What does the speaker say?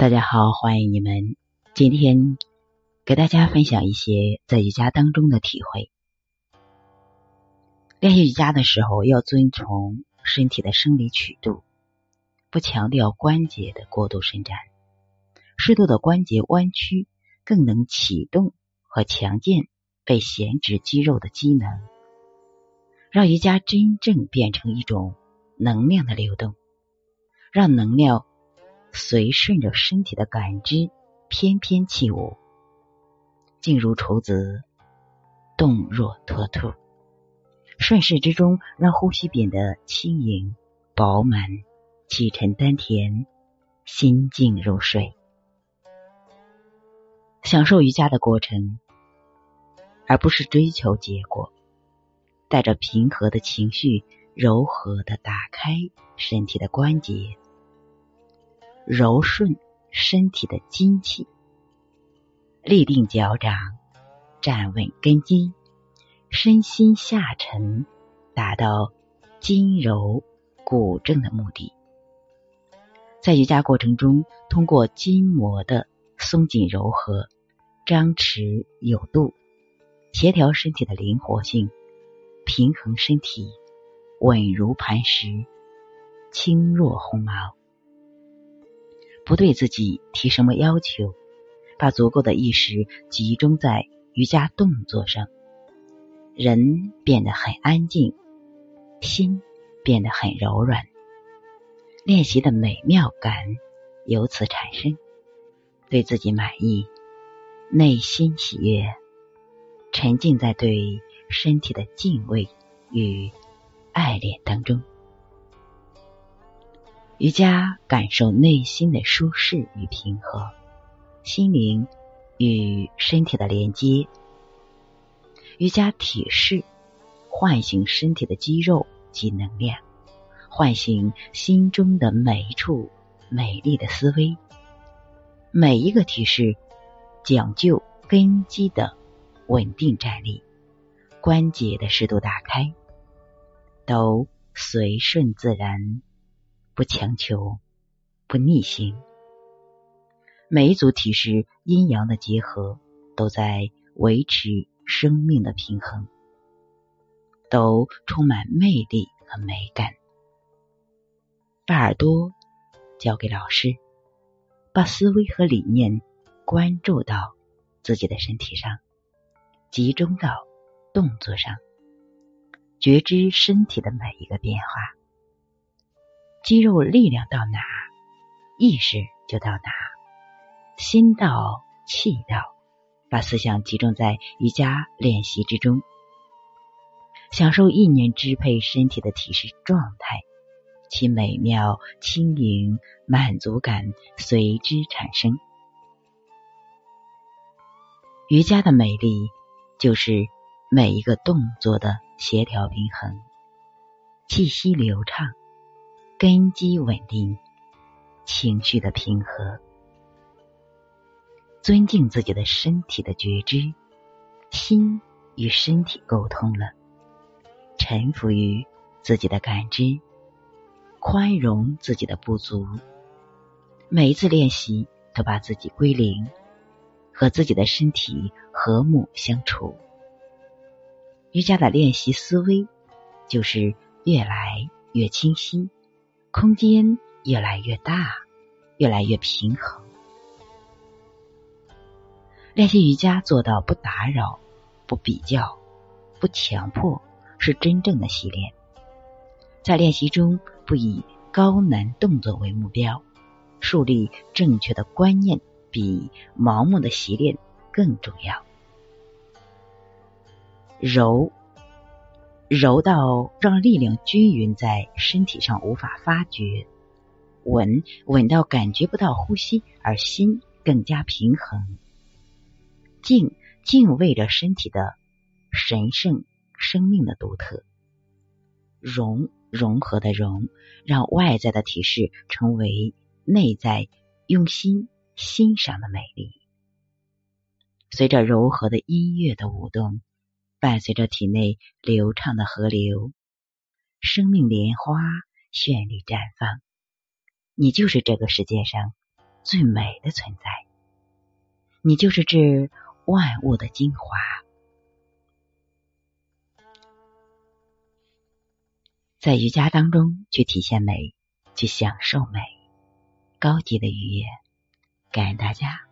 大家好，欢迎你们。今天给大家分享一些在瑜伽当中的体会。练习瑜伽的时候，要遵从身体的生理曲度，不强调关节的过度伸展。适度的关节弯曲，更能启动和强健被闲置肌肉的机能，让瑜伽真正变成一种能量的流动，让能量。随顺着身体的感知，翩翩起舞，静如处子，动若脱兔。顺势之中，让呼吸变得轻盈、饱满，气沉丹田，心静如水。享受瑜伽的过程，而不是追求结果。带着平和的情绪，柔和的打开身体的关节。柔顺身体的精气，立定脚掌，站稳根基，身心下沉，达到筋柔骨正的目的。在瑜伽过程中，通过筋膜的松紧柔和、张弛有度，协调身体的灵活性，平衡身体，稳如磐石，轻若鸿毛。不对自己提什么要求，把足够的意识集中在瑜伽动作上，人变得很安静，心变得很柔软，练习的美妙感由此产生，对自己满意，内心喜悦，沉浸在对身体的敬畏与爱恋当中。瑜伽感受内心的舒适与平和，心灵与身体的连接。瑜伽体式唤醒身体的肌肉及能量，唤醒心中的每一处美丽的思维。每一个体式讲究根基的稳定站立，关节的适度打开，都随顺自然。不强求，不逆行。每一组体式阴阳的结合，都在维持生命的平衡，都充满魅力和美感。把耳朵交给老师，把思维和理念关注到自己的身体上，集中到动作上，觉知身体的每一个变化。肌肉力量到哪，意识就到哪，心到气到，把思想集中在瑜伽练习之中，享受意念支配身体的体式状态，其美妙、轻盈、满足感随之产生。瑜伽的美丽，就是每一个动作的协调平衡，气息流畅。根基稳定，情绪的平和，尊敬自己的身体的觉知，心与身体沟通了，臣服于自己的感知，宽容自己的不足。每一次练习都把自己归零，和自己的身体和睦相处。瑜伽的练习思维就是越来越清晰。空间越来越大，越来越平衡。练习瑜伽做到不打扰、不比较、不强迫，是真正的习练。在练习中，不以高难动作为目标，树立正确的观念，比盲目的习练更重要。柔。柔到让力量均匀在身体上无法发觉，稳稳到感觉不到呼吸，而心更加平衡。静敬畏着身体的神圣生命的独特。融融合的融，让外在的体式成为内在用心欣赏的美丽。随着柔和的音乐的舞动。伴随着体内流畅的河流，生命莲花绚丽绽放。你就是这个世界上最美的存在。你就是这万物的精华。在瑜伽当中去体现美，去享受美，高级的愉悦。感恩大家。